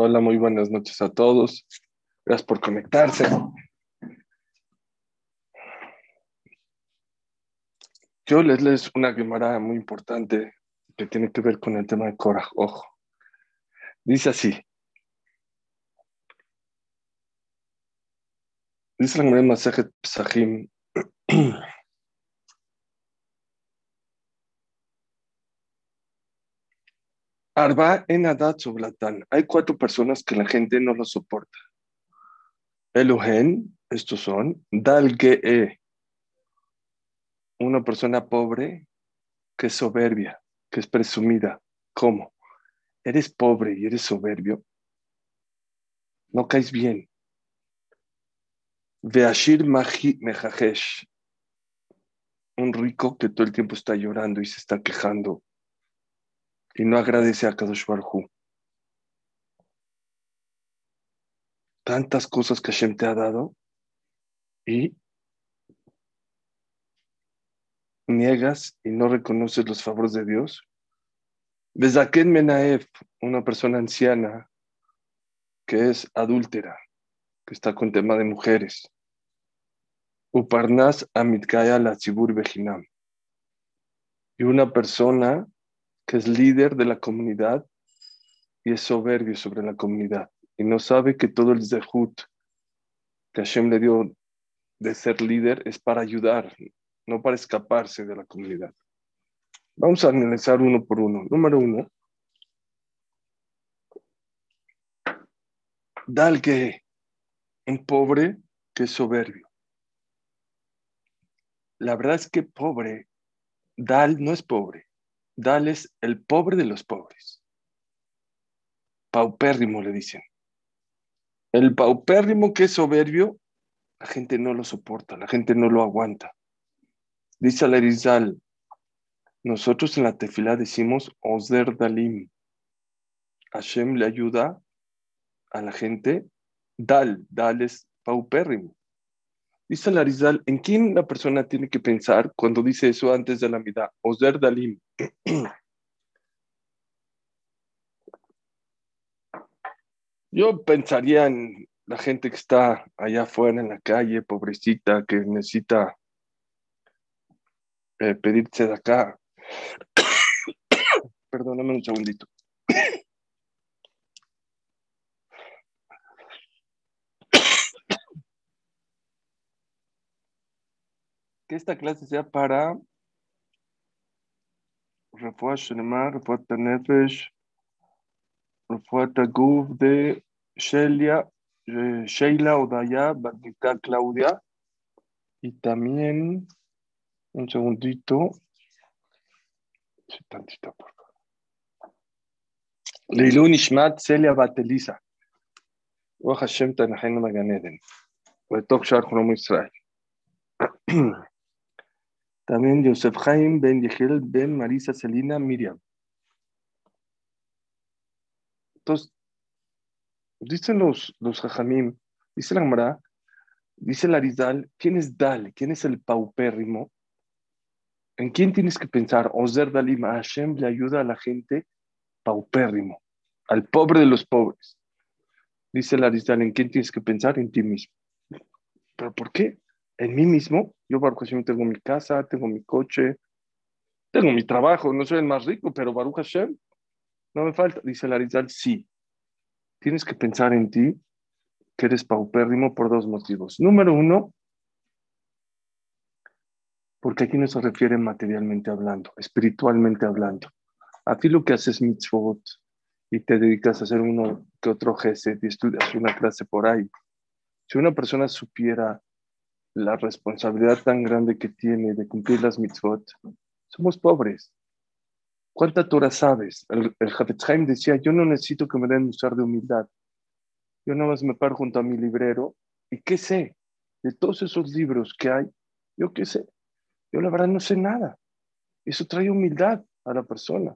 Hola, muy buenas noches a todos. Gracias por conectarse. Yo les les una guimara muy importante que tiene que ver con el tema de Korah. Ojo. Dice así. Dice la Gemara Masejet Psahim. Arba en Adat Soblatán. Hay cuatro personas que la gente no lo soporta. Elohen, estos son. Dalge, una persona pobre que es soberbia, que es presumida. ¿Cómo? Eres pobre y eres soberbio. No caes bien. Veashir Mejajesh, un rico que todo el tiempo está llorando y se está quejando y no agradece a Kadosh Baruj Tantas cosas que Hashem te ha dado y niegas y no reconoces los favores de Dios. Bezaken Menaef, una persona anciana que es adúltera, que está con tema de mujeres. Uparnas Amitkaya la Tzibur Bejinam. Y una persona que es líder de la comunidad y es soberbio sobre la comunidad y no sabe que todo el zehut que Hashem le dio de ser líder es para ayudar, no para escaparse de la comunidad. Vamos a analizar uno por uno. Número uno. Dal que un pobre que es soberbio. La verdad es que pobre, Dal no es pobre dales el pobre de los pobres. Paupérrimo le dicen. El paupérrimo que es soberbio, la gente no lo soporta, la gente no lo aguanta. Dice Alerizal, nosotros en la tefilá decimos Ozer Dalim. Hashem le ayuda a la gente, dal, dales paupérrimo. Dice Larizal, ¿en quién la persona tiene que pensar cuando dice eso antes de la mitad? Ozer Dalim. Yo pensaría en la gente que está allá afuera en la calle, pobrecita, que necesita eh, pedirse de acá. Perdóname un segundito. Que esta clase sea para Refuah Shenema, Refuah Tanefesh, Refuah Taguf de Shelia, Sheila Odaya, Batita Claudia, y también, un segundito, tantito, por favor. Leilun Ishmat Celia Batelisa, Wah Hashem Tanahen Maganeden, Wetok Shar Chromo Israel. También Yosef Haim, Ben Yehel, Ben Marisa Celina, Miriam. Entonces, dicen los, los Jajamim, dice la Gemara, dice Larizal, ¿quién es Dal? ¿Quién es el paupérrimo? ¿En quién tienes que pensar? Ozer Dalim, Hashem le ayuda a la gente paupérrimo, al pobre de los pobres. Dice Larizal, ¿en quién tienes que pensar? En ti mismo. ¿Pero por qué? En mí mismo. Yo, Baruch Hashem, tengo mi casa, tengo mi coche, tengo mi trabajo, no soy el más rico, pero Baruch Hashem, no me falta. Dice Larizal, sí. Tienes que pensar en ti, que eres paupérrimo por dos motivos. Número uno, porque aquí no se refiere materialmente hablando, espiritualmente hablando. A ti lo que haces mitzvot y te dedicas a hacer uno que otro jefe y estudias una clase por ahí. Si una persona supiera la responsabilidad tan grande que tiene de cumplir las mitzvot, somos pobres. ¿Cuánta Torah sabes? El, el decía, yo no necesito que me den usar de humildad. Yo nada más me paro junto a mi librero y ¿qué sé? De todos esos libros que hay, yo qué sé. Yo la verdad no sé nada. Eso trae humildad a la persona.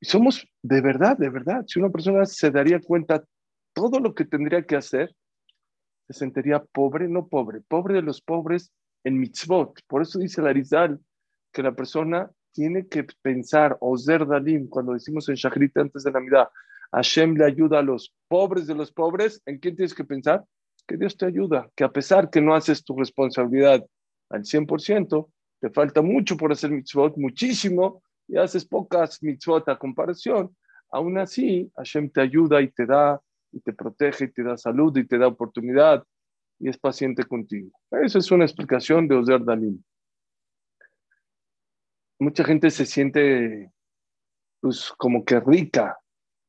Y somos de verdad, de verdad. Si una persona se daría cuenta todo lo que tendría que hacer, se sentiría pobre, no pobre, pobre de los pobres en mitzvot. Por eso dice Larizal que la persona tiene que pensar, o zer dalim, cuando decimos en Shachrit antes de la mirada, Hashem le ayuda a los pobres de los pobres. ¿En quién tienes que pensar? Que Dios te ayuda, que a pesar que no haces tu responsabilidad al 100%, te falta mucho por hacer mitzvot, muchísimo, y haces pocas mitzvot a comparación, aún así Hashem te ayuda y te da, y te protege, y te da salud, y te da oportunidad, y es paciente contigo. Esa es una explicación de Ozer Dalim. Mucha gente se siente pues como que rica.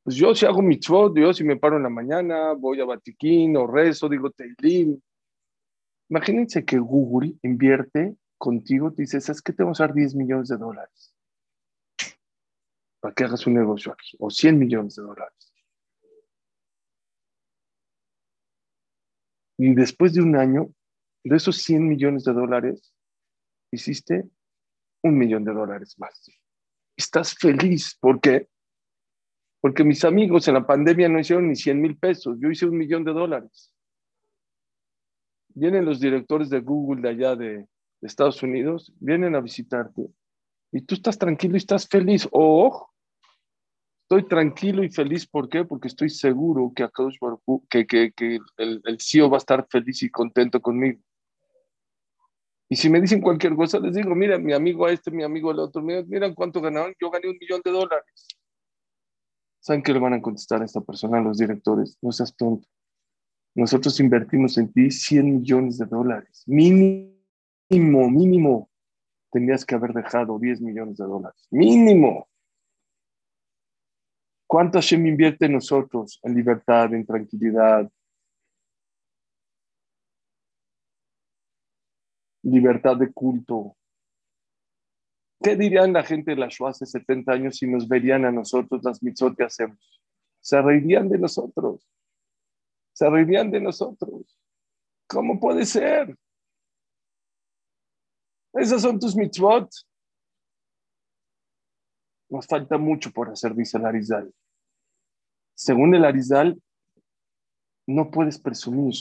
Pues yo si hago mitzvot, yo si me paro en la mañana, voy a Batiquín o rezo, digo Teilim. Imagínense que Google invierte contigo, te dice, ¿sabes qué? Te vamos a dar 10 millones de dólares para que hagas un negocio aquí, o 100 millones de dólares. Y después de un año, de esos 100 millones de dólares, hiciste un millón de dólares más. Estás feliz. ¿Por qué? Porque mis amigos en la pandemia no hicieron ni 100 mil pesos. Yo hice un millón de dólares. Vienen los directores de Google de allá de, Estados Unidos, vienen a visitarte y tú estás tranquilo y estás feliz. Oh, estoy tranquilo y feliz. ¿Por qué? Porque estoy seguro que, el, CEO va a estar feliz y contento conmigo. Y si me dicen cualquier cosa, les digo, mira, mi amigo a este, mi amigo al otro, miren cuánto ganaron, yo gané un millón de dólares. ¿Saben qué le van a contestar a esta persona, a los directores? No seas tonto. Nosotros invertimos en ti 100 millones de dólares. Mínimo, mínimo. Tenías que haber dejado 10 millones de dólares. Mínimo. ¿Cuánto Hashem invierte en nosotros? En libertad, en tranquilidad, libertad de culto. ¿Qué dirían la gente de la Shoah hace 70 años si nos verían a nosotros las mitzvot que hacemos? Se reirían de nosotros. Se reirían de nosotros. ¿Cómo puede ser? Esas son tus mitzvot. Nos falta mucho por hacer, dice el Arizal. Según el Arizal, no puedes presumir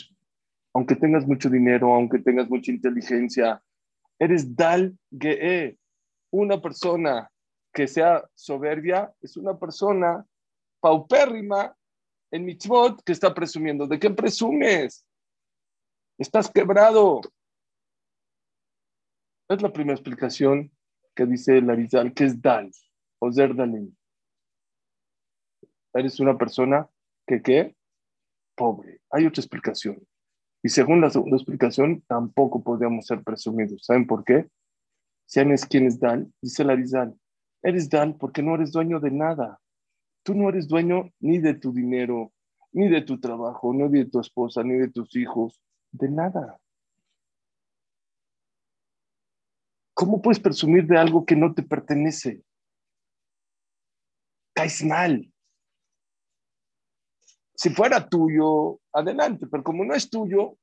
aunque tengas mucho dinero, aunque tengas mucha inteligencia, eres Dal Ge'e. Una persona que sea soberbia es una persona paupérrima en mitzvot que está presumiendo. ¿De qué presumes? Estás quebrado. Es la primera explicación que dice Larizal, que es Dal, o Zer Eres una persona que, ¿qué? Pobre. Hay otra explicación. Y según la segunda explicación, tampoco podríamos ser presumidos. ¿Saben por qué? Sean es quien es Dal, dice Larizal, eres Dal porque no eres dueño de nada. Tú no eres dueño ni de tu dinero, ni de tu trabajo, ni de tu esposa, ni de tus hijos, de nada. ¿Cómo puedes presumir de algo que no te pertenece? Caes mal. Si fuera tuyo, adelante, pero como no es tuyo,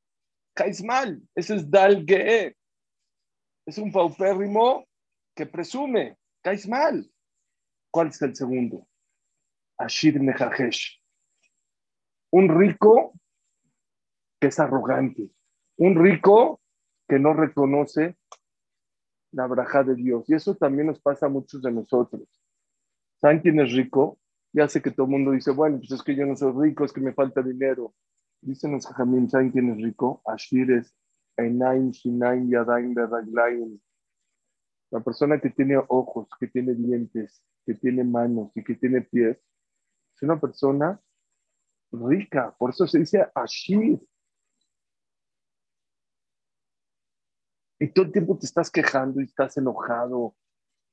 caes mal. Ese es Dal Es un paupérrimo que presume, caes mal. ¿Cuál es el segundo? Ashir Mejajesh. Un rico que es arrogante. Un rico que no reconoce la braja de Dios. Y eso también nos pasa a muchos de nosotros. ¿Saben quién es rico? ya sé que todo el mundo dice, bueno, pues es que yo no soy rico, es que me falta dinero. Dicen los jajamim, ¿saben quién es rico? Ashir es Einaim, Shinaim, Yadaim, Berraglaim. La persona que tiene ojos, que tiene dientes, que tiene manos y que tiene pies, es una persona rica. Por eso se dice Ashir. Y todo el tiempo te estás quejando y estás enojado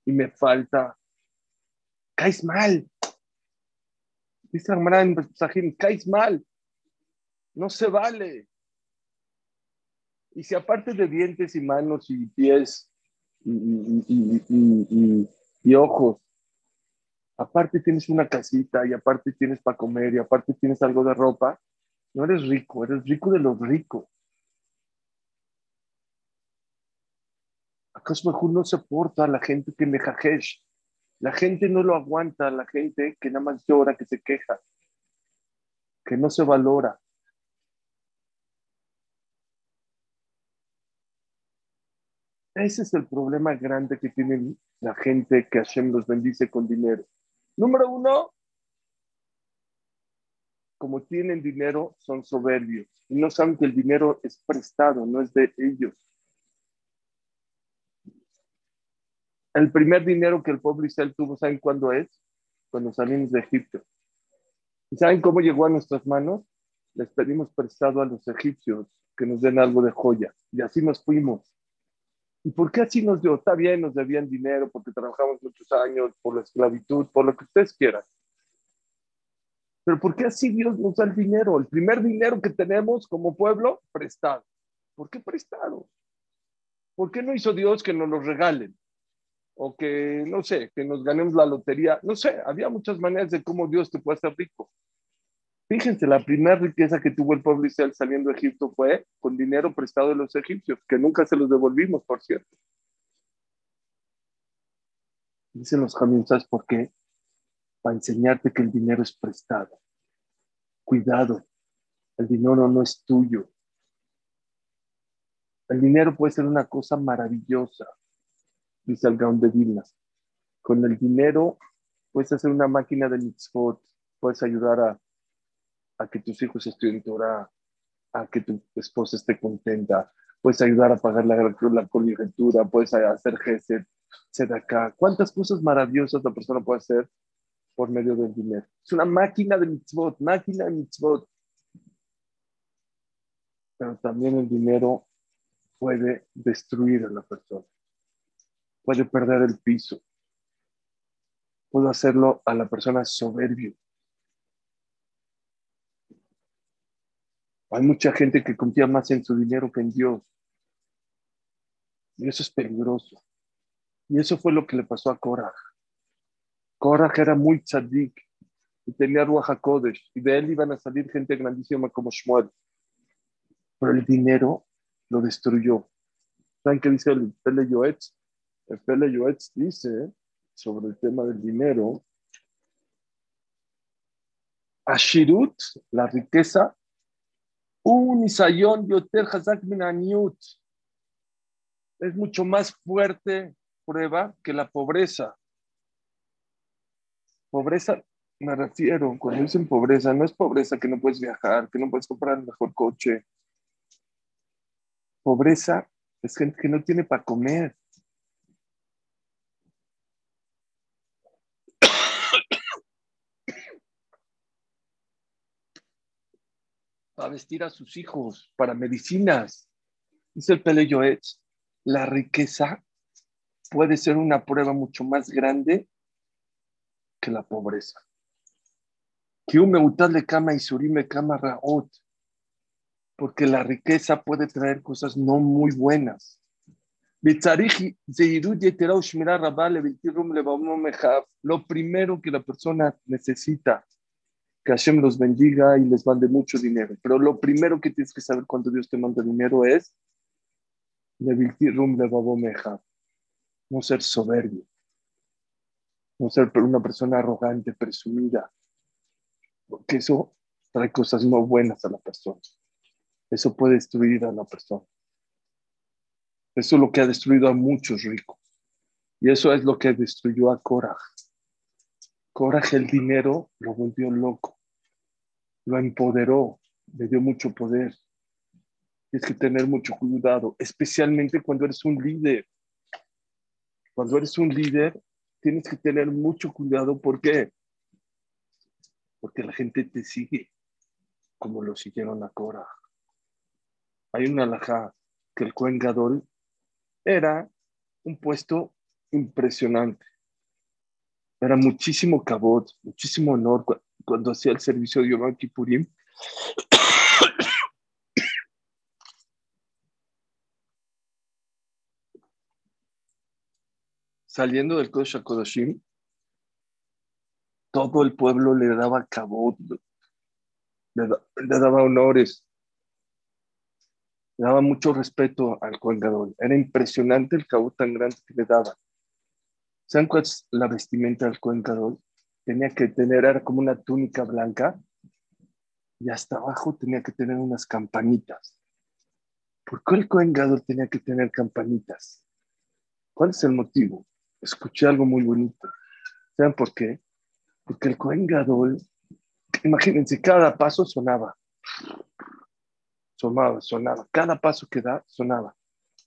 y me falta. Caes mal. Dice Armarán en caes mal. No se vale. Y si aparte de dientes y manos y pies y, ojos, aparte tienes una casita y aparte tienes para comer y aparte tienes algo de ropa, no eres rico, eres rico de los ricos. ¿Acaso mejor no soporta a la gente que me jajesh? La gente no lo aguanta, la gente que nada más llora, que se queja, que no se valora. Ese es el problema grande que tiene la gente que Hashem los bendice con dinero. Número uno, como tienen dinero, son soberbios y no saben que el dinero es prestado, no es de ellos. El primer dinero que el pueblo Israel tuvo, ¿saben cuándo es? Cuando salimos de Egipto. ¿Y saben cómo llegó a nuestras manos? Les pedimos prestado a los egipcios que nos den algo de joya. Y así nos fuimos. ¿Y por qué así nos dio? Está bien, nos debían dinero porque trabajamos muchos años, por la esclavitud, por lo que ustedes quieran. Pero ¿por qué así Dios nos da el dinero? El primer dinero que tenemos como pueblo, prestado. ¿Por qué prestado? ¿Por qué no hizo Dios que nos lo regalen? O que, no sé, que nos ganemos la lotería. No sé, había muchas maneras de cómo Dios te puede hacer rico. Fíjense, la primera riqueza que tuvo el pueblo Israel saliendo de Egipto fue con dinero prestado de los egipcios, que nunca se los devolvimos, por cierto. Dicen los caminos, ¿sabes por qué? Para enseñarte que el dinero es prestado. Cuidado, el dinero no es tuyo. El dinero puede ser una cosa maravillosa, dice el Gaon de Vilna. Con el dinero puedes hacer una máquina de mitzvot, puedes ayudar a a que tus hijos estudien Torah, a que tu esposa esté contenta, puedes ayudar a pagar la, la colegiatura, puedes hacer gesed, acá. ¿Cuántas cosas maravillosas la persona puede hacer por medio del dinero? Es una máquina de mitzvot, máquina de mitzvot. Pero también el dinero puede destruir a la persona, puede perder el piso, puede hacerlo a la persona soberbio, Hay mucha gente que confía más en su dinero que en Dios. Y eso es peligroso. Y eso fue lo que le pasó a Korah. Korah era muy tzadik y tenía Ruach HaKodesh. Y de él iban a salir gente grandísima como Shmuel. Pero el dinero lo destruyó. ¿Saben qué dice el Pele Yoetz? El Pele Yoetz dice sobre el tema del dinero. Ashirut, la riqueza, un Isayon Yoter Hazak Es mucho más fuerte prueba que la pobreza. Pobreza, me refiero, cuando dicen pobreza, no es pobreza que no puedes viajar, que no puedes comprar el mejor coche. Pobreza es gente que no tiene para comer. Para vestir a sus hijos, para medicinas. Dice el Peleyoetz, la riqueza puede ser una prueba mucho más grande que la pobreza. Cama y cama porque la riqueza puede traer cosas no muy buenas. Lo primero que la persona necesita que Hashem los bendiga y les mande mucho dinero. Pero lo primero que tienes que saber cuando Dios te manda dinero es no ser soberbio, no ser una persona arrogante, presumida, porque eso trae cosas no buenas a la persona. Eso puede destruir a la persona. Eso es lo que ha destruido a muchos ricos. Y eso es lo que destruyó a Korah. Coraje el dinero lo volvió loco, lo empoderó, le dio mucho poder. Tienes que tener mucho cuidado, especialmente cuando eres un líder. Cuando eres un líder, tienes que tener mucho cuidado. ¿Por qué? Porque la gente te sigue como lo siguieron a Cora. Hay una alhaja que el Cohen Gadol era un puesto impresionante. Era muchísimo cabot, muchísimo honor cuando hacía el servicio de Yom Kippurim. Saliendo del Kodesh HaKodashim, todo el pueblo le daba cabot, le, daba honores, le daba mucho respeto al Kohen Era impresionante el cabot tan grande que le daba. ¿Saben cuál es la vestimenta del Cohen Tenía que tener, era como una túnica blanca y hasta abajo tenía que tener unas campanitas. ¿Por qué el Cohen tenía que tener campanitas? ¿Cuál es el motivo? Escuché algo muy bonito. ¿Saben por qué? Porque el Cohen Imagínense, cada paso sonaba. Sonaba, sonaba. Cada paso que da, sonaba.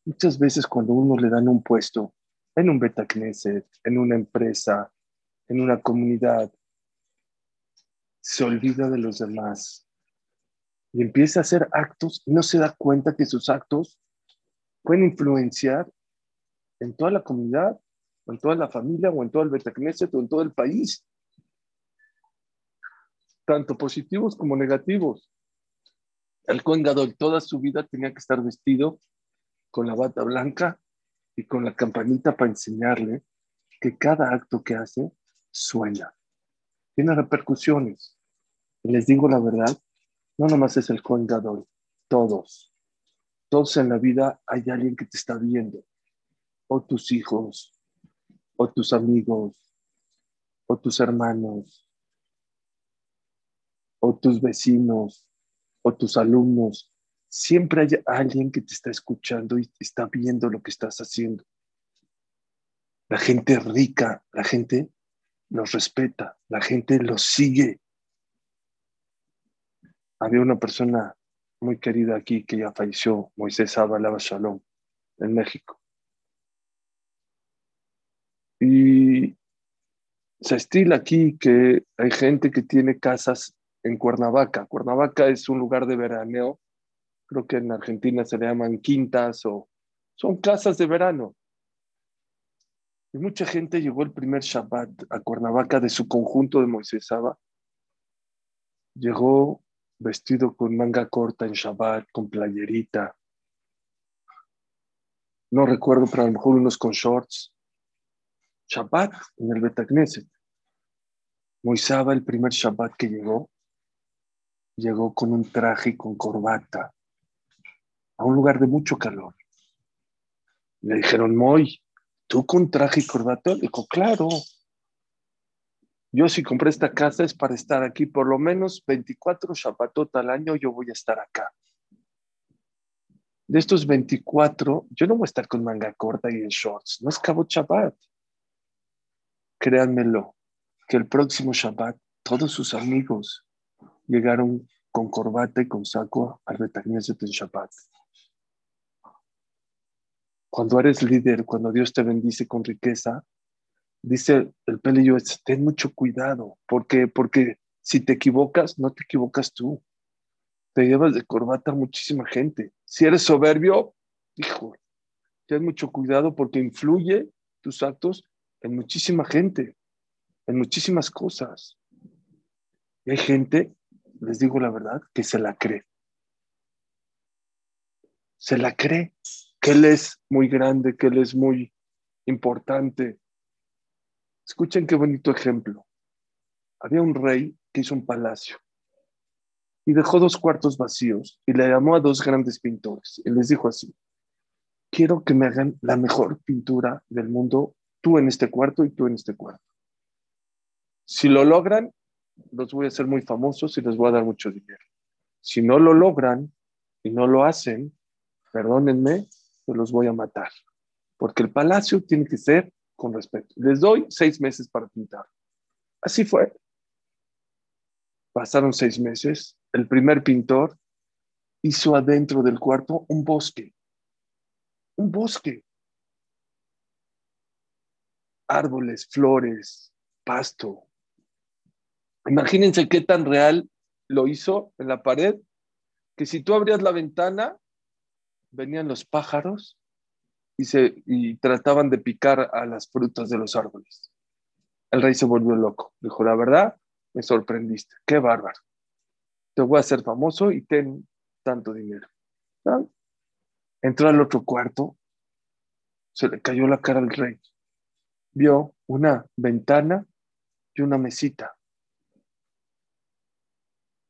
Muchas veces cuando uno le dan un puesto en un Beta Knesset, en una empresa, en una comunidad, se olvida de los demás y empieza a hacer actos y no se da cuenta que sus actos pueden influenciar en toda la comunidad, en toda la familia, o en todo el Betacneset, o en todo el país. Tanto positivos como negativos. El Cohen toda su vida tenía que estar vestido con la bata blanca y con la campanita para enseñarle que cada acto que hace suena. Tiene repercusiones. Y les digo la verdad, no nomás es el Cohen todos. Todos en la vida hay alguien que te está viendo o tus hijos, o tus amigos, o tus hermanos, o tus vecinos, o tus alumnos. Siempre hay alguien que te está escuchando y está viendo lo que estás haciendo. La gente rica, la gente los respeta, la gente los sigue. Había una persona muy querida aquí que ya falleció, Moisés Abalaba Shalom, en México. Y se estila aquí que hay gente que tiene casas en Cuernavaca. Cuernavaca es un lugar de veraneo. Creo que en Argentina se le llaman quintas o son casas de verano. Y mucha gente llegó el primer Shabbat a Cuernavaca de su conjunto de Moisés Saba. Llegó vestido con manga corta en Shabbat, con playerita. No recuerdo, pero a lo mejor unos con shorts. Shabbat en el Betagneset. Moisaba, el primer Shabbat que llegó, llegó con un traje y con corbata a un lugar de mucho calor. Le dijeron, Moy, ¿tú con traje y corbata? Dijo, claro. Yo si compré esta casa es para estar aquí por lo menos 24 Shabbatot al año, yo voy a estar acá. De estos 24, yo no voy a estar con manga corta y en shorts. No es Cabo Shabbat créanmelo, que el próximo Shabbat todos sus amigos llegaron con corbata y con saco al de del Shabbat. Cuando eres líder, cuando Dios te bendice con riqueza, dice el pelillo, ten mucho cuidado, porque, porque si te equivocas, no te equivocas tú. Te llevas de corbata a muchísima gente. Si eres soberbio, hijo, ten mucho cuidado porque influye tus actos en muchísima gente, en muchísimas cosas. Y hay gente, les digo la verdad, que se la cree. Se la cree, que él es muy grande, que él es muy importante. Escuchen qué bonito ejemplo. Había un rey que hizo un palacio y dejó dos cuartos vacíos y le llamó a dos grandes pintores y les dijo así, quiero que me hagan la mejor pintura del mundo tú en este cuarto y tú en este cuarto. Si lo logran, los voy a hacer muy famosos y les voy a dar mucho dinero. Si no lo logran y no lo hacen, perdónenme, se los voy a matar. Porque el palacio tiene que ser con respeto. Les doy seis meses para pintar. Así fue. Pasaron seis meses. El primer pintor hizo adentro del cuarto un bosque. Un bosque árboles, flores, pasto. Imagínense qué tan real lo hizo en la pared, que si tú abrías la ventana, venían los pájaros y, se, y trataban de picar a las frutas de los árboles. El rey se volvió loco. Dijo, la verdad, me sorprendiste. Qué bárbaro. Te voy a hacer famoso y ten tanto dinero. Entró al otro cuarto, se le cayó la cara al rey vio una ventana y una mesita.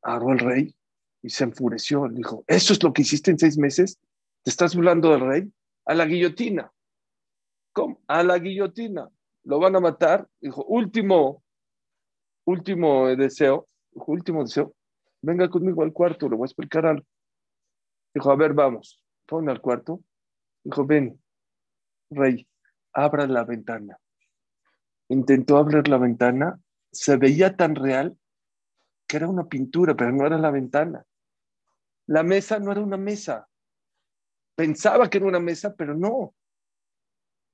Agarró el rey y se enfureció. Dijo, ¿eso es lo que hiciste en seis meses? ¿Te estás burlando del rey? A la guillotina. ¿Cómo? A la guillotina. Lo van a matar. Dijo, último, último deseo. Dijo, último deseo. Venga conmigo al cuarto, le voy a explicar algo. Dijo, a ver, vamos. Pon al cuarto. Dijo, ven, rey, abra la ventana intentó abrir la ventana, se veía tan real que era una pintura, pero no era la ventana. La mesa no era una mesa. Pensaba que era una mesa, pero no.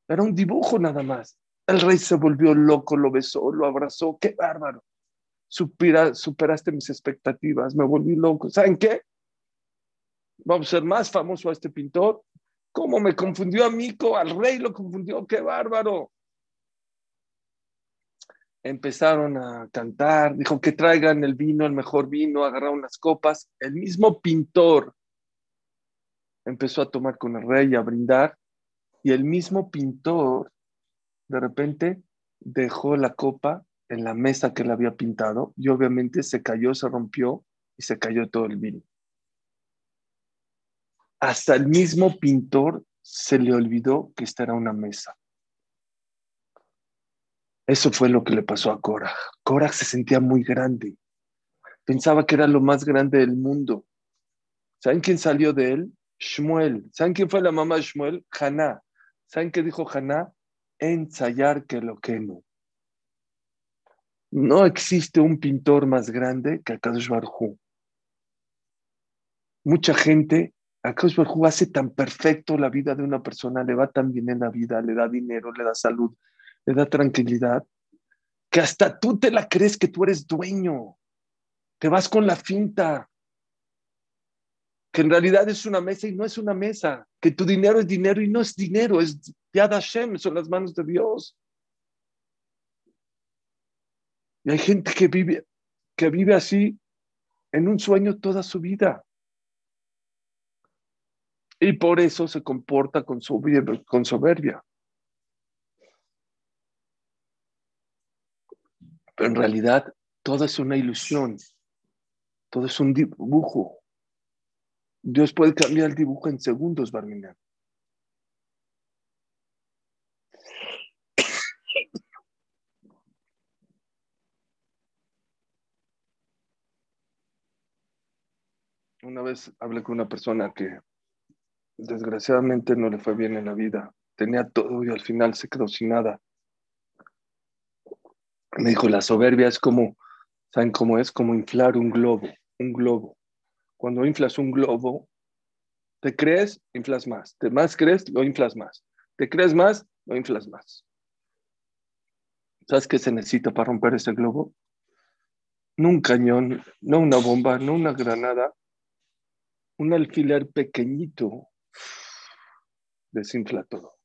Era un dibujo nada más. El rey se volvió loco, lo besó, lo abrazó. ¡Qué bárbaro! superaste mis expectativas, me volví loco. ¿Saben qué? Vamos a ser más famoso a este pintor. ¿Cómo me confundió a Mico? Al rey lo confundió. ¡Qué bárbaro! Empezaron a cantar, dijo que traigan el vino, el mejor vino, agarraron las copas. El mismo pintor empezó a tomar con el rey, a brindar, y el mismo pintor de repente dejó la copa en la mesa que le había pintado y obviamente se cayó, se rompió y se cayó todo el vino. Hasta el mismo pintor se le olvidó que esta era una mesa. Eso fue lo que le pasó a Korah. Korah se sentía muy grande. Pensaba que era lo más grande del mundo. ¿Saben quién salió de él? Shmuel. ¿Saben quién fue la mamá de Shmuel? Haná. ¿Saben qué dijo Haná? Ensayar que lo que no. No existe un pintor más grande que Akadosh Barhu. Mucha gente, Akadosh Barhu hace tan perfecto la vida de una persona, le va tan bien en la vida, le da dinero, le da salud, le da tranquilidad, que hasta tú te la crees que tú eres dueño. Te vas con la finta, que en realidad es una mesa y no es una mesa, que tu dinero es dinero y no es dinero, es Yad Hashem, son las manos de Dios. Y hay gente que vive, que vive así en un sueño toda su vida. Y por eso se comporta con soberbia. Pero en realidad todo es una ilusión, todo es un dibujo. Dios puede cambiar el dibujo en segundos, Barminan. Una vez hablé con una persona que desgraciadamente no le fue bien en la vida. Tenía todo y al final se quedó sin nada. Me dijo, la soberbia es como, ¿saben cómo es? Como inflar un globo, un globo. Cuando inflas un globo, te crees, inflas más. Te más crees, lo inflas más. Te crees más, lo inflas más. ¿Sabes qué se necesita para romper ese globo? No un cañón, no una bomba, no una granada, un alfiler pequeñito desinfla todo.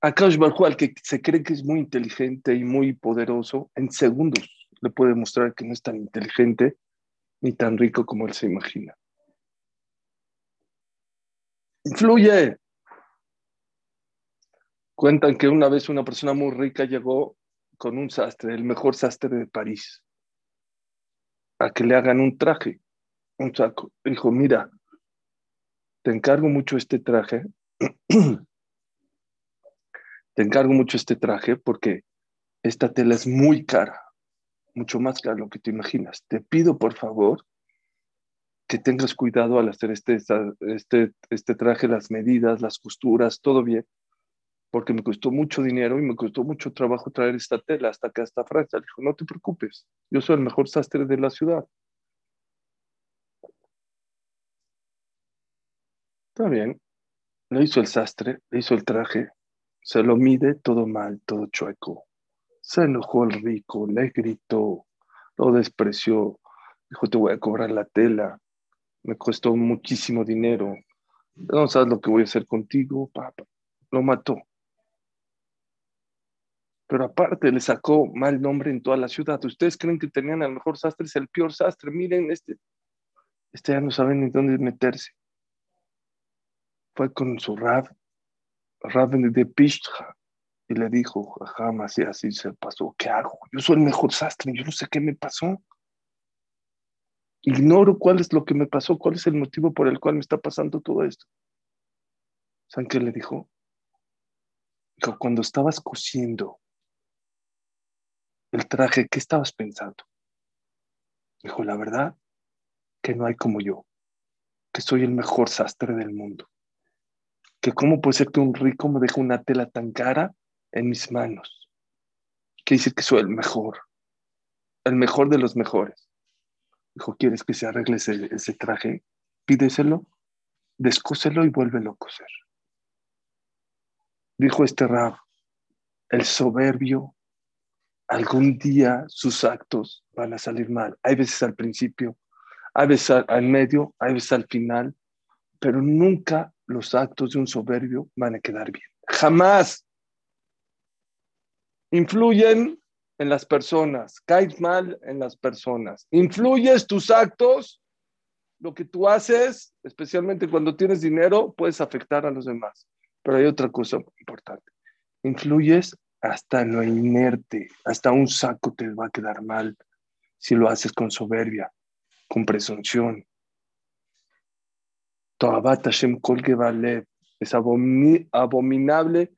A Kaush al que se cree que es muy inteligente y muy poderoso, en segundos le puede mostrar que no es tan inteligente ni tan rico como él se imagina. Influye. Cuentan que una vez una persona muy rica llegó con un sastre, el mejor sastre de París, a que le hagan un traje un saco. Dijo, mira, te encargo mucho este traje. te encargo mucho este traje porque esta tela es muy cara, mucho más cara de lo que te imaginas. Te pido, por favor, que tengas cuidado al hacer este, este, este traje, las medidas, las costuras, todo bien, porque me costó mucho dinero y me costó mucho trabajo traer esta tela hasta acá, hasta Francia. Dijo, no te preocupes, yo soy el mejor sastre de la ciudad. Está bien. Le hizo el sastre, le hizo el traje, se lo mide todo mal, todo chueco. Se enojó el rico, le gritó, lo despreció, dijo, te voy a cobrar la tela, me costó muchísimo dinero, no sabes lo que voy a hacer contigo, papá. Lo mató. Pero aparte le sacó mal nombre en toda la ciudad. Ustedes creen que tenían el mejor sastre, es el peor sastre. Miren, este, este ya no saben ni dónde meterse fue con su Rab, Rab de Pishtra, y le dijo, jamás y así se pasó, ¿qué hago? Yo soy el mejor sastre, yo no sé qué me pasó. Ignoro cuál es lo que me pasó, cuál es el motivo por el cual me está pasando todo esto. ¿Saben qué le dijo? Dijo, cuando estabas cosiendo el traje, ¿qué estabas pensando? Dijo, la verdad, que no hay como yo, que soy el mejor sastre del mundo que cómo puede ser que un rico me deje una tela tan cara en mis manos. Que dice que soy el mejor. el mejor de los mejores. Dijo, ¿quieres que se arregle ese, ese traje? Pídeselo, descóselo y vuélvelo a coser. Dijo este rab, el soberbio, algún día sus actos van a salir mal. Hay veces al principio, hay veces al, al medio, hay veces al final, pero nunca los actos de un soberbio van a quedar bien. Jamás influyen en las personas, caes mal en las personas, influyes tus actos, lo que tú haces, especialmente cuando tienes dinero, puedes afectar a los demás. Pero hay otra cosa importante, influyes hasta lo inerte, hasta un saco te va a quedar mal si lo haces con soberbia, con presunción. Es abominable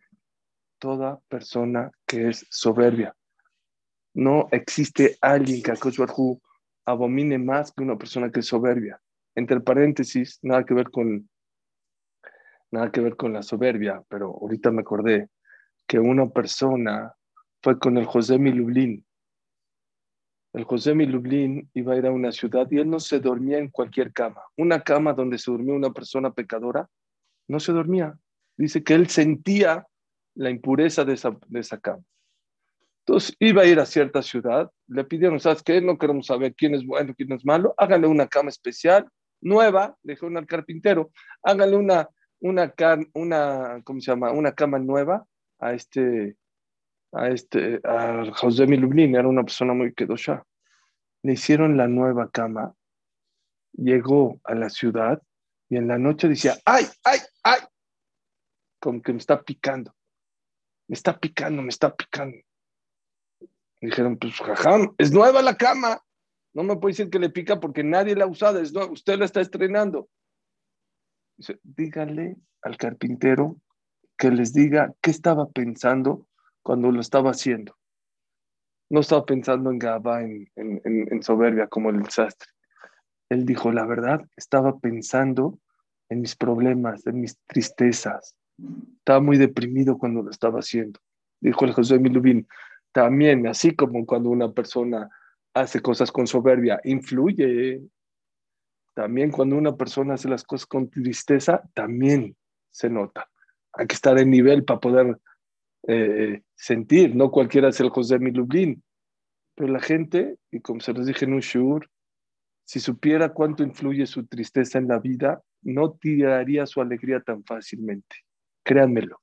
toda persona que es soberbia. No existe alguien que a Barhu abomine más que una persona que es soberbia. Entre paréntesis, nada que ver con nada que ver con la soberbia, pero ahorita me acordé que una persona fue con el José Milublin. El José Milublin iba a ir a una ciudad y él no se dormía en cualquier cama. Una cama donde se durmió una persona pecadora, no se dormía. Dice que él sentía la impureza de esa, de esa cama. Entonces iba a ir a cierta ciudad, le pidieron, ¿sabes qué? No queremos saber quién es bueno, quién es malo, háganle una cama especial, nueva, le dijeron al carpintero, háganle una, una, una, ¿cómo se llama? Una cama nueva a este, a este, a José era una persona muy quedosha. Le hicieron la nueva cama, llegó a la ciudad y en la noche decía, ¡ay, ay, ay! Como que me está picando me está picando, me está picando. dijeron, pues jajam, es nueva la cama. No me puede decir que le pica porque nadie la ha usado, es usted la está estrenando. Dice, dígale al carpintero que les diga qué estaba pensando cuando lo estaba haciendo. No estaba pensando en Gaba, en, en soberbia como el desastre. Él dijo, la verdad, estaba pensando en mis problemas, en mis tristezas, estaba muy deprimido cuando lo estaba haciendo. Dijo el José Milubín, también, así como cuando una persona hace cosas con soberbia, influye. También cuando una persona hace las cosas con tristeza, también se nota. Hay que estar en nivel para poder eh, sentir. No cualquiera es el José Milubín. Pero la gente, y como se los dije en un si supiera cuánto influye su tristeza en la vida, no tiraría su alegría tan fácilmente. Créanmelo.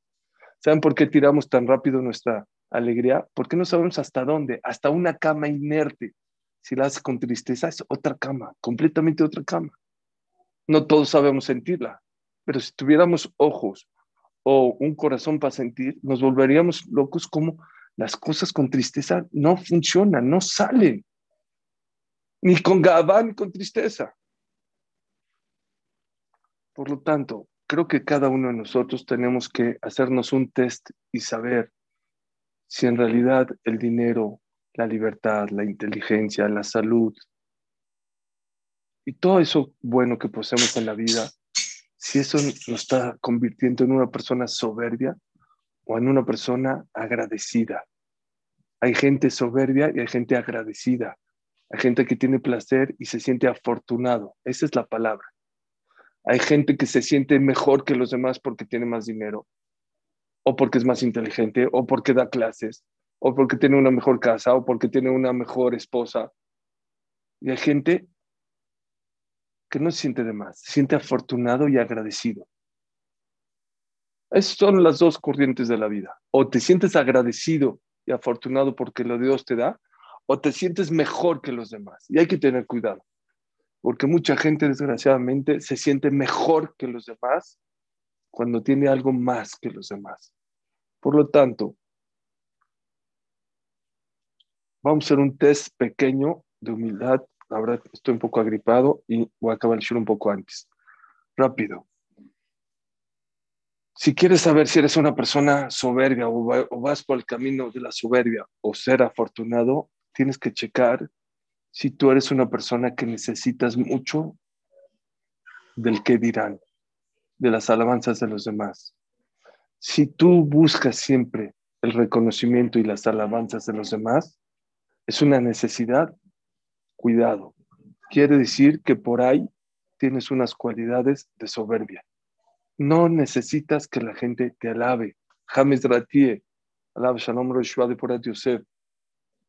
¿Saben por qué tiramos tan rápido nuestra alegría? Porque no sabemos hasta dónde, hasta una cama inerte. Si la hace con tristeza, es otra cama, completamente otra cama. No todos sabemos sentirla, pero si tuviéramos ojos o un corazón para sentir, nos volveríamos locos como las cosas con tristeza no funcionan, no salen. Ni con gabán ni con tristeza. Por lo tanto, creo que cada uno de nosotros tenemos que hacernos un test y saber si en realidad el dinero, la libertad, la inteligencia, la salud y todo eso bueno que poseemos en la vida, si eso nos está convirtiendo en una persona soberbia o en una persona agradecida. Hay gente soberbia y hay gente agradecida. Hay gente que tiene placer y se siente afortunado. Esa es la palabra. Hay gente que se siente mejor que los demás porque tiene más dinero, o porque es más inteligente, o porque da clases, o porque tiene una mejor casa, o porque tiene una mejor esposa. Y hay gente que no se siente de más, se siente afortunado y agradecido. Esas son las dos corrientes de la vida. O te sientes agradecido y afortunado porque lo Dios te da, o te sientes mejor que los demás. Y hay que tener cuidado porque mucha gente desgraciadamente se siente mejor que los demás cuando tiene algo más que los demás. Por lo tanto, vamos a hacer un test pequeño de humildad. Ahora estoy un poco agripado y voy a acabar el show un poco antes. Rápido. Si quieres saber si eres una persona soberbia o vas por el camino de la soberbia o ser afortunado, tienes que checar si tú eres una persona que necesitas mucho del que dirán, de las alabanzas de los demás. Si tú buscas siempre el reconocimiento y las alabanzas de los demás, es una necesidad, cuidado. Quiere decir que por ahí tienes unas cualidades de soberbia. No necesitas que la gente te alabe. James Dratie, alabe Shalom Roshua de Porat Yosef.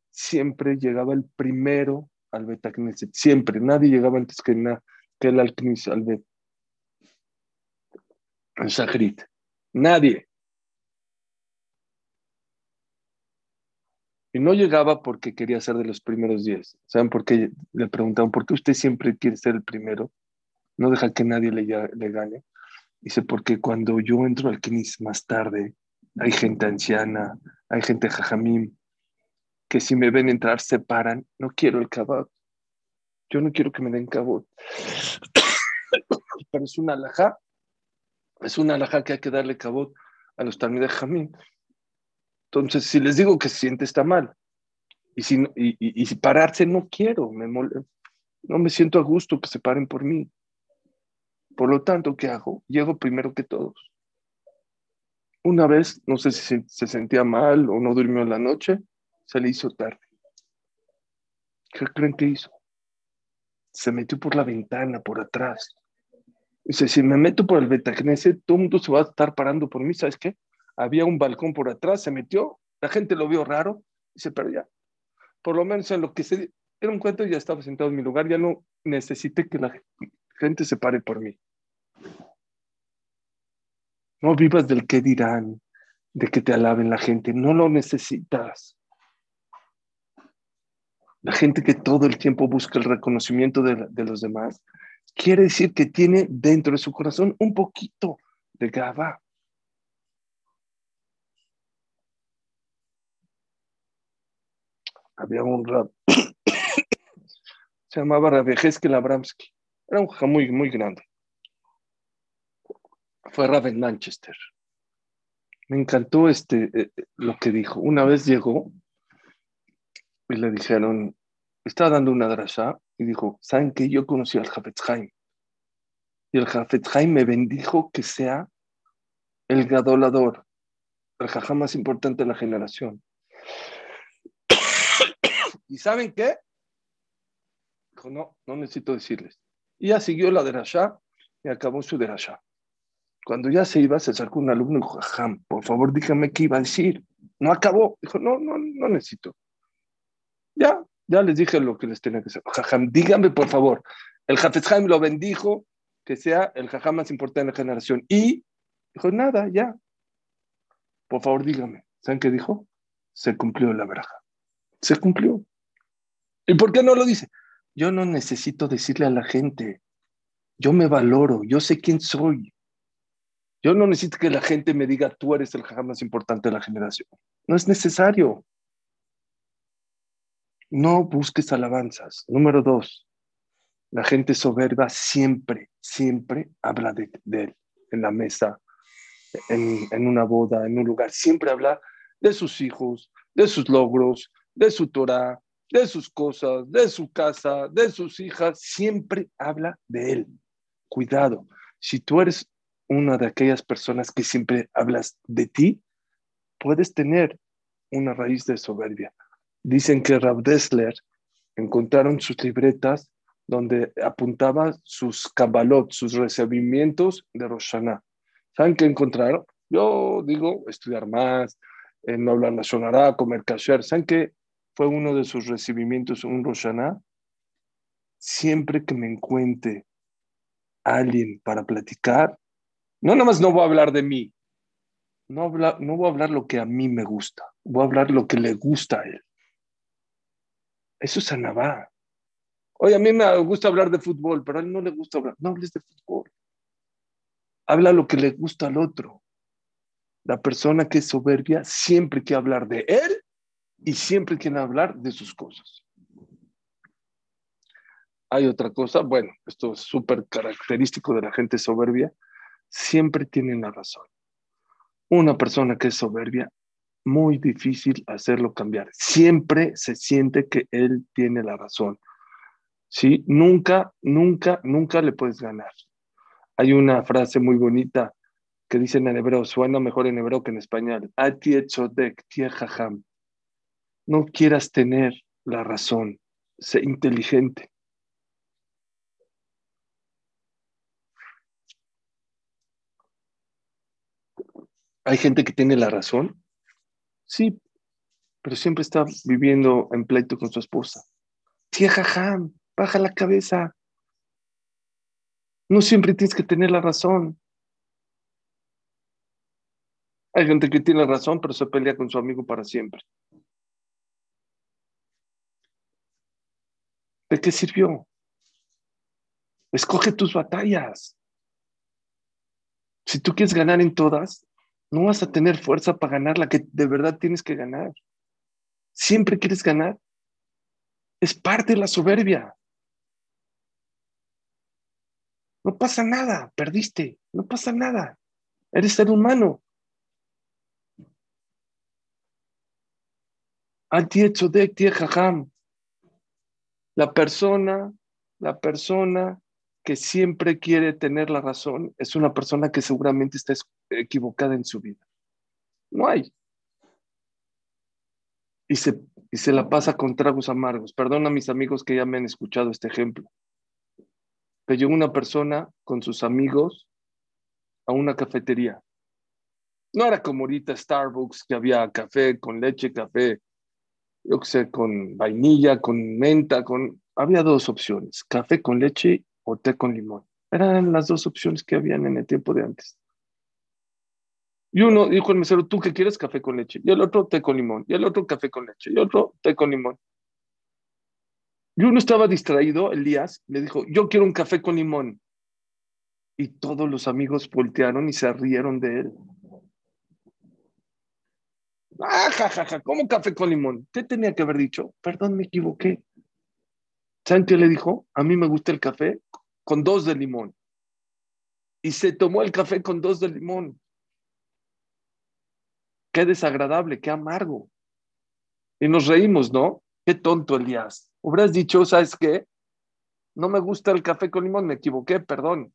Siempre llegaba el primero al Betacneset. Siempre. Nadie llegaba antes que, él al Knesset, al Bet. Al. Nadie. Y no llegaba porque quería ser de los primeros diez. ¿Saben por qué? Le preguntaban, ¿por qué usted siempre quiere ser el primero? No deja que nadie le, le gane. Dice, porque cuando yo entro al Knis más tarde, hay gente anciana, hay gente jajamim, que si me ven entrar se paran. No quiero el cabot. Yo no quiero que me den cabot. Pero es una alhaja. Es una alhaja que hay que darle cabot a los de jamim. Entonces, si les digo que se siente, está mal. Y si, y, si pararse, no quiero, me no me siento a gusto que se paren por mí. Por lo tanto, ¿qué hago? Llego primero que todos. Una vez, no sé si se, sentía mal o no durmió en la noche, se le hizo tarde. ¿Qué creen que hizo? Se metió por la ventana, por atrás. Dice, si me meto por el Betacnese, todo el mundo se va a estar parando por mí, ¿sabes qué? había un balcón por atrás, se metió, la gente lo vio raro y se perdió. Por lo menos en lo que se era un cuento, ya estaba sentado en mi lugar, ya no necesité que la gente se pare por mí. No vivas del que dirán, de que te alaben la gente, no lo necesitas. La gente que todo el tiempo busca el reconocimiento de, de los demás, quiere decir que tiene dentro de su corazón un poquito de gaba. había un rap, se llamaba Rabejeskel Abramsky, era un jaja muy, grande. Fue rap en Manchester. Me encantó este, eh, eh, lo que dijo. Una vez llegó y le dijeron, estaba dando una drasha y dijo, ¿saben que yo conocí al Jafetz Y el Jafetz me bendijo que sea el gadolador, el jajá más importante de la generación. ¿Y saben qué? Dijo, no, no necesito decirles. Y ya siguió la derashá y acabó su derashá. Cuando ya se iba, se acercó un alumno y dijo, Jajam, por favor, dígame qué iba a decir. No acabó. Dijo, no, no, no necesito. Ya, ya les dije lo que les tenía que decir. Jajam, dígame, por favor. El Jafetz lo bendijo, que sea el jajam más importante de la generación. Y dijo, nada, ya. Por favor, dígame. ¿Saben qué dijo? Se cumplió la braja. Se cumplió. ¿Y por qué no lo dice? Yo no necesito decirle a la gente. Yo me valoro, yo sé quién soy. Yo no necesito que la gente me diga, tú eres el jajam más importante de la generación. No es necesario. No busques alabanzas. Número dos, la gente soberba siempre, siempre habla de, él en la mesa, en, en, una boda, en un lugar. Siempre habla de sus hijos, de sus logros, de su Torah, de sus cosas, de su casa, de sus hijas, siempre habla de él. Cuidado, si tú eres una de aquellas personas que siempre hablas de ti, puedes tener una raíz de soberbia. Dicen que Rav Dessler encontraron sus libretas donde apuntaba sus cabalot, sus recibimientos de Roshana. ¿Saben qué encontraron? Yo digo estudiar más, eh, no hablar la sonará, comer kasher. ¿Saben qué fue uno de sus recibimientos, un Roshaná, siempre que me encuentre alguien para platicar, no nada más no voy a hablar de mí, no, no voy a hablar lo que a mí me gusta, voy a hablar lo que le gusta a él. Eso es Anabá. Oye, a mí me gusta hablar de fútbol, pero a él no le gusta hablar. No hables de fútbol. Habla lo que le gusta al otro. La persona que es soberbia siempre quiere hablar de él y siempre quieren hablar de sus cosas. Hay otra cosa, bueno, esto es súper característico de la gente soberbia, siempre tienen la razón. Una persona que es soberbia, muy difícil hacerlo cambiar. Siempre se siente que él tiene la razón. ¿Sí? Nunca, nunca, nunca le puedes ganar. Hay una frase muy bonita que dicen en hebreo, suena mejor en hebreo que en español. No quieras tener la razón, sé inteligente. Hay gente que tiene la razón, sí, pero siempre está viviendo en pleito con su esposa. Tía Jajam, baja la cabeza. No siempre tienes que tener la razón. Hay gente que tiene razón, pero se pelea con su amigo para siempre. ¿De qué sirvió? Escoge tus batallas. Si tú quieres ganar en todas, no vas a tener fuerza para ganar la que de verdad tienes que ganar. Siempre quieres ganar. Es parte de la soberbia. No pasa nada, perdiste, no pasa nada. Eres ser humano. La persona, la persona que siempre quiere tener la razón es una persona que seguramente está equivocada en su vida. No hay. Y se, y se la pasa con tragos amargos. Perdona a mis amigos que ya me han escuchado este ejemplo. Que llegó una persona con sus amigos a una cafetería. No era como ahorita Starbucks, que había café con leche, café, yo qué sé, con vainilla, con menta, con... Había dos opciones, café con leche o té con limón. Eran las dos opciones que habían en el tiempo de antes. Y uno dijo el mesero, ¿tú qué quieres? Café con leche. Y el otro, té con limón. Y el otro, café con leche. Y el otro, té con limón. Y uno estaba distraído, Elías, le dijo, yo quiero un café con limón. Y todos los amigos voltearon y se rieron de él. Ah, ja, ¿cómo café con limón? ¿Qué tenía que haber dicho? Perdón, me equivoqué. ¿Saben le dijo? A mí me gusta el café con dos de limón. Y se tomó el café con dos de limón. Qué desagradable, qué amargo. Y nos reímos, ¿no? Qué tonto, Elías. Hubieras dicho, ¿sabes qué? No me gusta el café con limón, me equivoqué, perdón.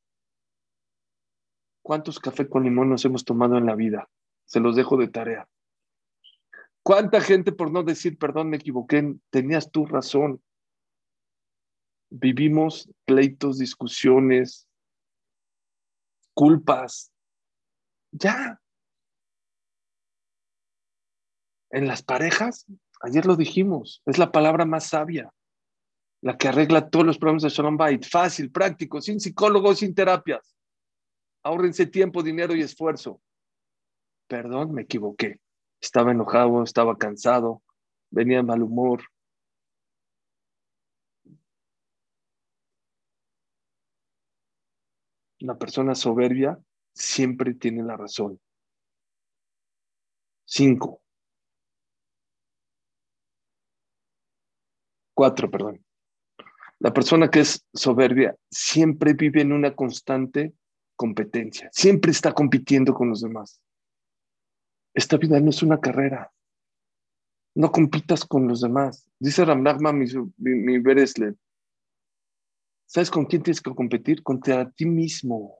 ¿Cuántos café con limón nos hemos tomado en la vida? Se los dejo de tarea. ¿Cuánta gente por no decir, perdón, me equivoqué, tenías tu razón? Vivimos pleitos, discusiones, culpas. Ya. En las parejas, ayer lo dijimos, es la palabra más sabia, la que arregla todos los problemas de Shalom Bait. Fácil, práctico, sin psicólogos, sin terapias. Ahórrense tiempo, dinero y esfuerzo. Perdón, me equivoqué. Estaba enojado, estaba cansado, venía de mal humor. Una persona soberbia siempre tiene la razón. Cinco. Cuatro, perdón. La persona que es soberbia siempre vive en una constante competencia, siempre está compitiendo con los demás. Esta vida no es una carrera. No compitas con los demás. Dice Ramnagma, mi, mi, Beresle. ¿Sabes con quién tienes que competir? Contra ti mismo.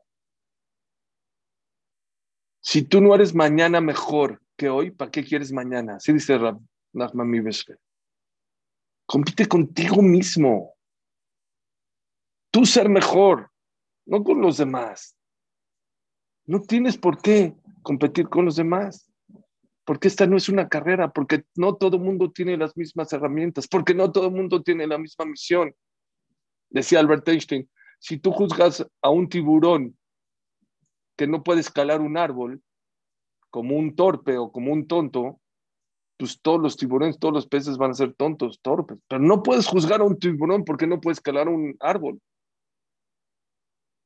Si tú no eres mañana mejor que hoy, ¿para qué quieres mañana? Así dice Ramnagma, mi Beresle. Compite contigo mismo. Tú ser mejor, no con los demás. No tienes por qué competir con los demás porque esta no es una carrera, porque no todo el mundo tiene las mismas herramientas, porque no todo el mundo tiene la misma misión. Decía Albert Einstein, si tú juzgas a un tiburón que no puede escalar un árbol como un torpe o como un tonto, pues todos los tiburones, todos los peces van a ser tontos, torpes. Pero no puedes juzgar a un tiburón porque no puede escalar un árbol.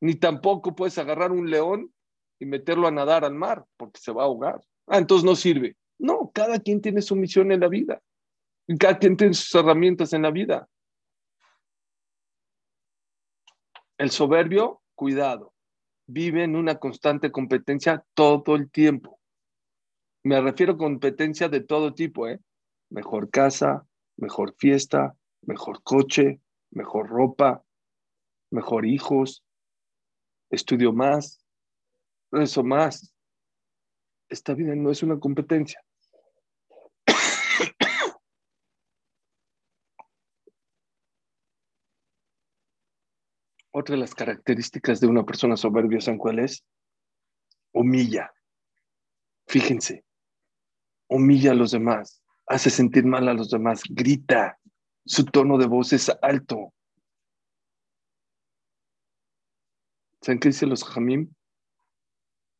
Ni tampoco puedes agarrar un león y meterlo a nadar al mar porque se va a ahogar. Ah, entonces no sirve. No, cada quien tiene su misión en la vida. Cada quien tiene sus herramientas en la vida. El soberbio, cuidado, vive en una constante competencia todo el tiempo. Me refiero a competencia de todo tipo, ¿eh? Mejor casa, mejor fiesta, mejor coche, mejor ropa, mejor hijos, estudio más, eso más esta vida no es una competencia. Otra de las características de una persona soberbia, ¿saben cuál es? Humilla. Fíjense, humilla a los demás, hace sentir mal a los demás, grita, su tono de voz es alto. ¿Saben qué dice los jamim?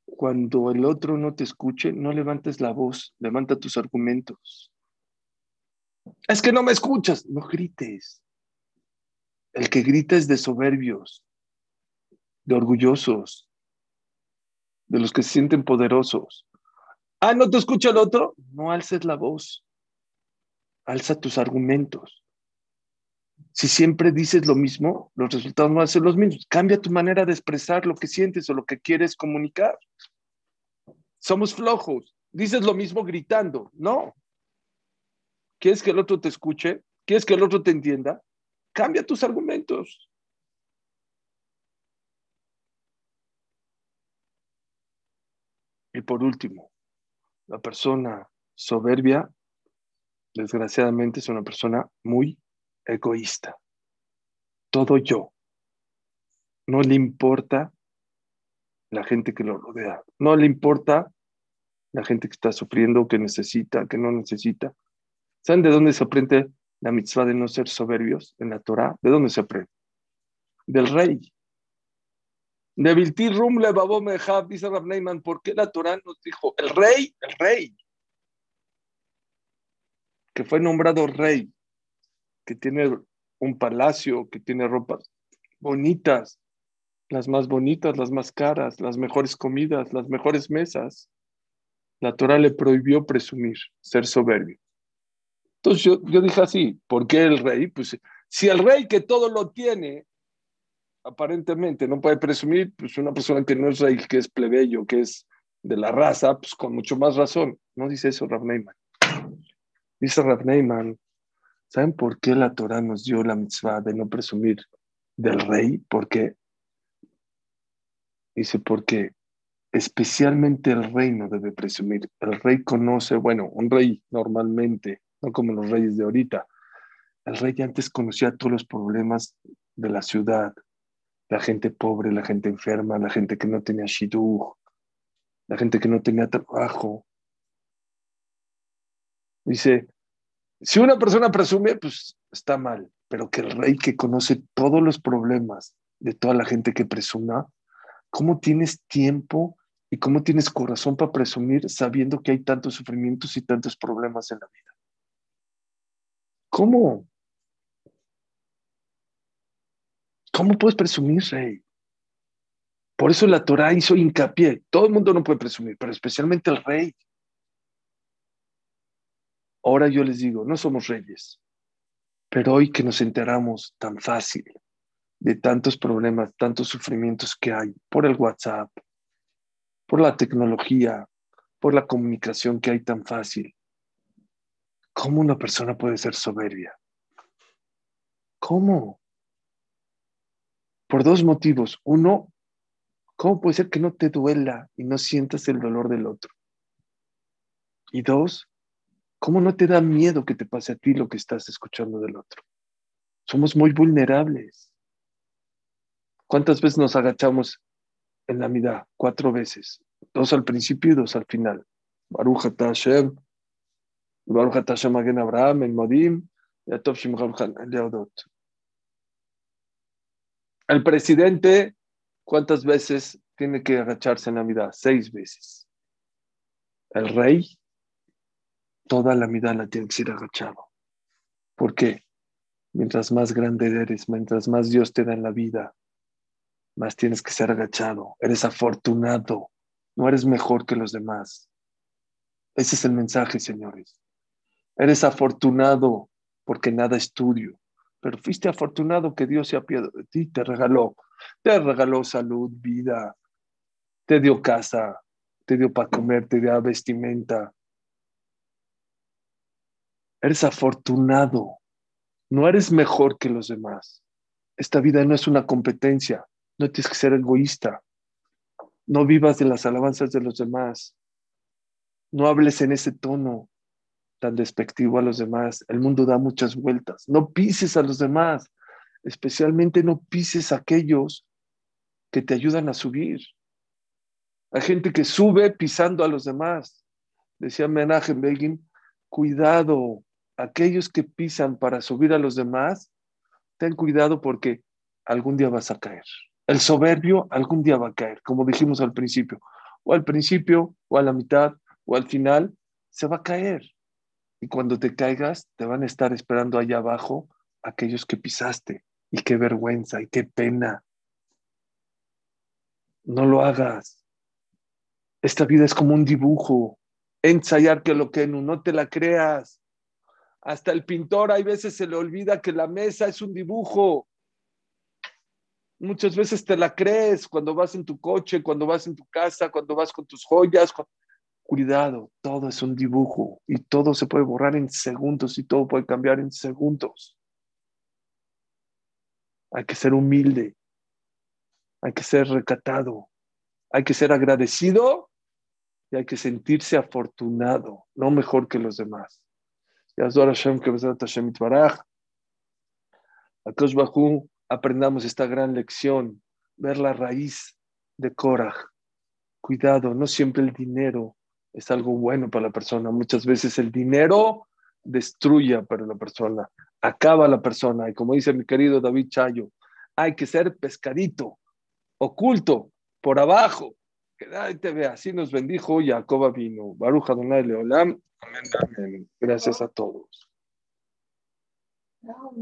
Cuando el otro no te escuche, no levantes la voz, levanta tus argumentos. Es que no me escuchas, no grites. El que grita es de soberbios, de orgullosos, de los que se sienten poderosos. Ah, ¿no te escucha el otro? No alces la voz. Alza tus argumentos. Si siempre dices lo mismo, los resultados no van a ser los mismos. Cambia tu manera de expresar lo que sientes o lo que quieres comunicar. Somos flojos. Dices lo mismo gritando. No. ¿Quieres que el otro te escuche? ¿Quieres que el otro te entienda? Cambia tus argumentos. Y por último, la persona soberbia, desgraciadamente, es una persona muy egoísta. Todo yo. No le importa la gente que lo rodea. No le importa la gente que está sufriendo, que necesita, que no necesita. ¿Saben de dónde se aprende la mitzvah de no ser soberbios en la Torah? ¿De dónde se aprende? Del rey. De Rum le Mehab, dice Rab Neyman, ¿por qué la Torah nos dijo el rey, el rey? Que fue nombrado rey, que tiene un palacio, que tiene ropas bonitas, las más bonitas, las más caras, las mejores comidas, las mejores mesas. La Torah le prohibió presumir, ser soberbio. Entonces yo, yo dije así, ¿por qué el rey? Pues si el rey que todo lo tiene, aparentemente no puede presumir, pues una persona que no es rey, que es plebeyo, que es de la raza, pues con mucho más razón. No dice eso Rav Neyman. Dice Rav Neyman, ¿saben por qué la Torah nos dio la mitzvah de no presumir del rey? ¿Por qué? Dice, porque especialmente el rey no debe presumir. El rey conoce, bueno, un rey normalmente, no como los reyes de ahorita. El rey antes conocía todos los problemas de la ciudad, la gente pobre, la gente enferma, la gente que no tenía shidduch, la gente que no tenía trabajo. Dice, si una persona presume, pues está mal, pero que el rey que conoce todos los problemas de toda la gente que presuma, ¿cómo tienes tiempo y cómo tienes corazón para presumir sabiendo que hay tantos sufrimientos y tantos problemas en la vida? ¿Cómo? ¿Cómo puedes presumir, rey? Por eso la Torah hizo hincapié. Todo el mundo no puede presumir, pero especialmente el rey. Ahora yo les digo, no somos reyes, pero hoy que nos enteramos tan fácil de tantos problemas, tantos sufrimientos que hay por el WhatsApp, por la tecnología, por la comunicación que hay tan fácil, ¿cómo una persona puede ser soberbia? ¿Cómo? Por dos motivos. Uno, ¿cómo puede ser que no te duela y no sientas el dolor del otro? Y dos, ¿cómo no te da miedo que te pase a ti lo que estás escuchando del otro? Somos muy vulnerables. ¿Cuántas veces nos agachamos en la mitad? Cuatro veces. Dos al principio y dos al final. Baruch Hashem, El presidente, ¿cuántas veces tiene que agacharse en la mitad? Seis veces. El rey, toda la mitad la tiene que ser agachado. ¿Por qué? Mientras más grande eres, mientras más Dios te da en la vida, más tienes que ser agachado. Eres afortunado, no eres mejor que los demás. Ese es el mensaje, señores. Eres afortunado porque nada es tuyo pero fuiste afortunado que Dios se apiadó de ti, te regaló, te regaló salud, vida, te dio casa, te dio para comer, te dio vestimenta. Eres afortunado, no eres mejor que los demás. Esta vida no es una competencia, no tienes que ser egoísta. No vivas de las alabanzas de los demás. No hables en ese tono tan despectivo a los demás. El mundo da muchas vueltas. No pises a los demás. Especialmente no pises aquellos que te ayudan a subir. Hay gente que sube pisando a los demás. Decía Menachem Begin, cuidado, aquellos que pisan para subir a los demás, ten cuidado porque algún día vas a caer. El soberbio algún día va a caer, como dijimos al principio. O al principio, o a la mitad, o al final, se va a caer. Y cuando te caigas, te van a estar esperando allá abajo aquellos que pisaste. Y qué vergüenza, y qué pena. No lo hagas. Esta vida es como un dibujo. Ensayar que lo que no te la creas. Hasta el pintor hay veces se le olvida que la mesa es un dibujo. Muchas veces te la crees cuando vas en tu coche, cuando vas en tu casa, cuando vas con tus joyas. Cuidado, todo es un dibujo y todo se puede borrar en segundos y todo puede cambiar en segundos. Hay que ser humilde, hay que ser recatado, hay que ser agradecido y hay que sentirse afortunado, no mejor que los demás. Que Hashem aprendamos esta gran lección, ver la raíz de Korah. Cuidado, no siempre el dinero es algo bueno para la persona. Muchas veces el dinero destruye para la persona, acaba la persona. Y como dice mi querido David Chayo, hay que ser pescadito, oculto, por abajo. Que nadie te vea. Así nos bendijo Jacoba vino. Baruja Donai Leolam. Amén, amén. Gracias a todos.